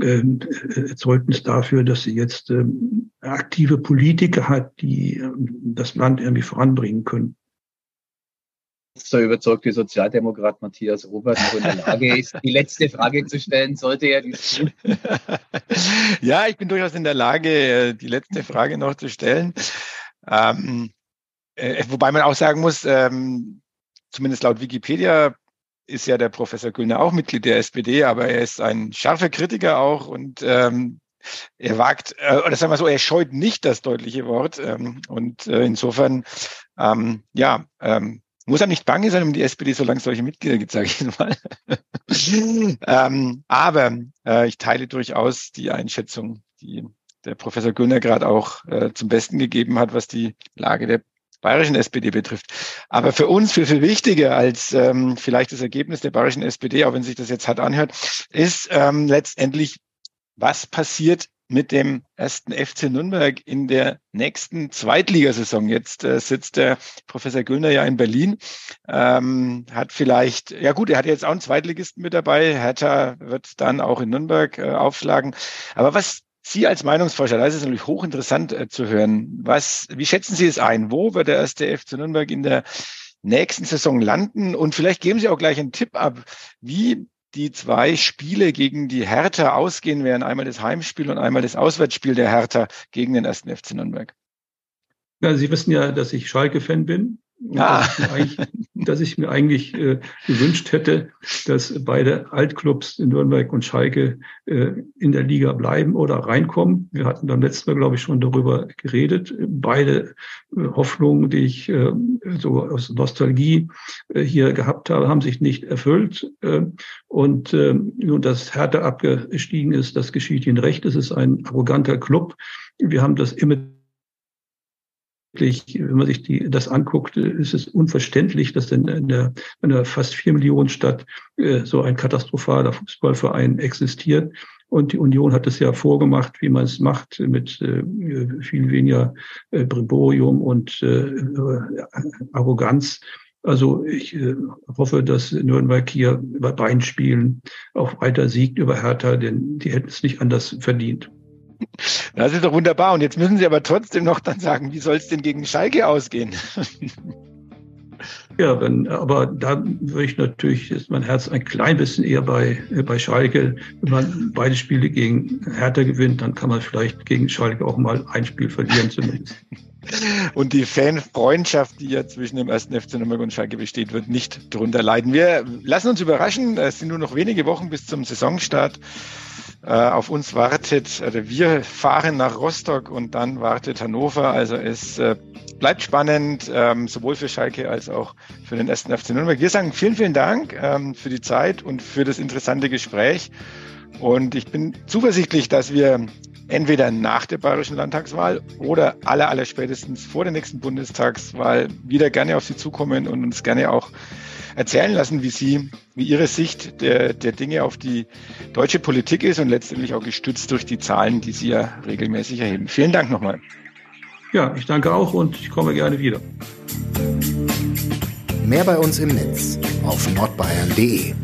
ähm, äh, Zeugnis dafür, dass sie jetzt ähm, aktive Politiker hat, die ähm, das Land irgendwie voranbringen können so überzeugte Sozialdemokrat Matthias Obert noch in der Lage ist, die letzte Frage zu stellen, sollte er dies tun. Ja, ich bin durchaus in der Lage, äh, die letzte Frage noch zu stellen. Ähm, äh, wobei man auch sagen muss, ähm, zumindest laut Wikipedia ist ja der Professor Güllner auch Mitglied der SPD, aber er ist ein scharfer Kritiker auch und ähm, er wagt, äh, oder sagen wir so, er scheut nicht das deutliche Wort. Ähm, und äh, insofern, ähm, ja, ähm, muss einem nicht bange sein um die SPD, solange es solche Mitglieder gibt, sage ich mal. ähm, aber äh, ich teile durchaus die Einschätzung, die der Professor Günner gerade auch äh, zum Besten gegeben hat, was die Lage der bayerischen SPD betrifft. Aber für uns viel, viel wichtiger als ähm, vielleicht das Ergebnis der bayerischen SPD, auch wenn sich das jetzt hart anhört, ist ähm, letztendlich, was passiert mit dem ersten FC Nürnberg in der nächsten Zweitligasaison. Jetzt äh, sitzt der Professor Güllner ja in Berlin, ähm, hat vielleicht, ja gut, er hat jetzt auch einen Zweitligisten mit dabei. Hertha wird dann auch in Nürnberg äh, aufschlagen. Aber was Sie als Meinungsforscher, da ist es natürlich hochinteressant äh, zu hören. Was, wie schätzen Sie es ein? Wo wird der erste FC Nürnberg in der nächsten Saison landen? Und vielleicht geben Sie auch gleich einen Tipp ab, wie die zwei Spiele gegen die Hertha ausgehen werden. Einmal das Heimspiel und einmal das Auswärtsspiel der Hertha gegen den ersten FC Nürnberg. Ja, Sie wissen ja, dass ich Schalke-Fan bin. Ah. Dass, ich dass, ich mir eigentlich äh, gewünscht hätte, dass beide Altclubs in Nürnberg und Schalke äh, in der Liga bleiben oder reinkommen. Wir hatten beim letzten Mal, glaube ich, schon darüber geredet. Beide äh, Hoffnungen, die ich äh, so aus Nostalgie äh, hier gehabt habe, haben sich nicht erfüllt. Äh, und äh, nun, dass Hertha abgestiegen ist, das geschieht ihnen recht. Es ist ein arroganter Club. Wir haben das immer wenn man sich die, das anguckt, ist es unverständlich, dass in, in, der, in einer fast vier Millionen Stadt äh, so ein katastrophaler Fußballverein existiert. Und die Union hat es ja vorgemacht, wie man es macht, mit äh, viel weniger äh, Briborium und äh, Arroganz. Also ich äh, hoffe, dass Nürnberg hier bei beiden Spielen auch weiter siegt über Hertha, denn die hätten es nicht anders verdient. Das ist doch wunderbar. Und jetzt müssen Sie aber trotzdem noch dann sagen, wie soll es denn gegen Schalke ausgehen? Ja, wenn, aber da würde ich natürlich, ist mein Herz ein klein bisschen eher bei, bei Schalke. Wenn man beide Spiele gegen Hertha gewinnt, dann kann man vielleicht gegen Schalke auch mal ein Spiel verlieren zumindest. Und die Fanfreundschaft, die ja zwischen dem ersten FC Nürnberg und Schalke besteht, wird nicht darunter leiden. Wir lassen uns überraschen. Es sind nur noch wenige Wochen bis zum Saisonstart. Äh, auf uns wartet, also wir fahren nach Rostock und dann wartet Hannover. Also es äh, bleibt spannend, ähm, sowohl für Schalke als auch für den ersten FC Nürnberg. Wir sagen vielen, vielen Dank ähm, für die Zeit und für das interessante Gespräch. Und ich bin zuversichtlich, dass wir entweder nach der bayerischen Landtagswahl oder aller, aller spätestens vor der nächsten Bundestagswahl wieder gerne auf Sie zukommen und uns gerne auch erzählen lassen, wie Sie, wie Ihre Sicht der, der Dinge auf die deutsche Politik ist und letztendlich auch gestützt durch die Zahlen, die Sie ja regelmäßig erheben. Vielen Dank nochmal. Ja, ich danke auch und ich komme gerne wieder. Mehr bei uns im Netz auf nordbayern.de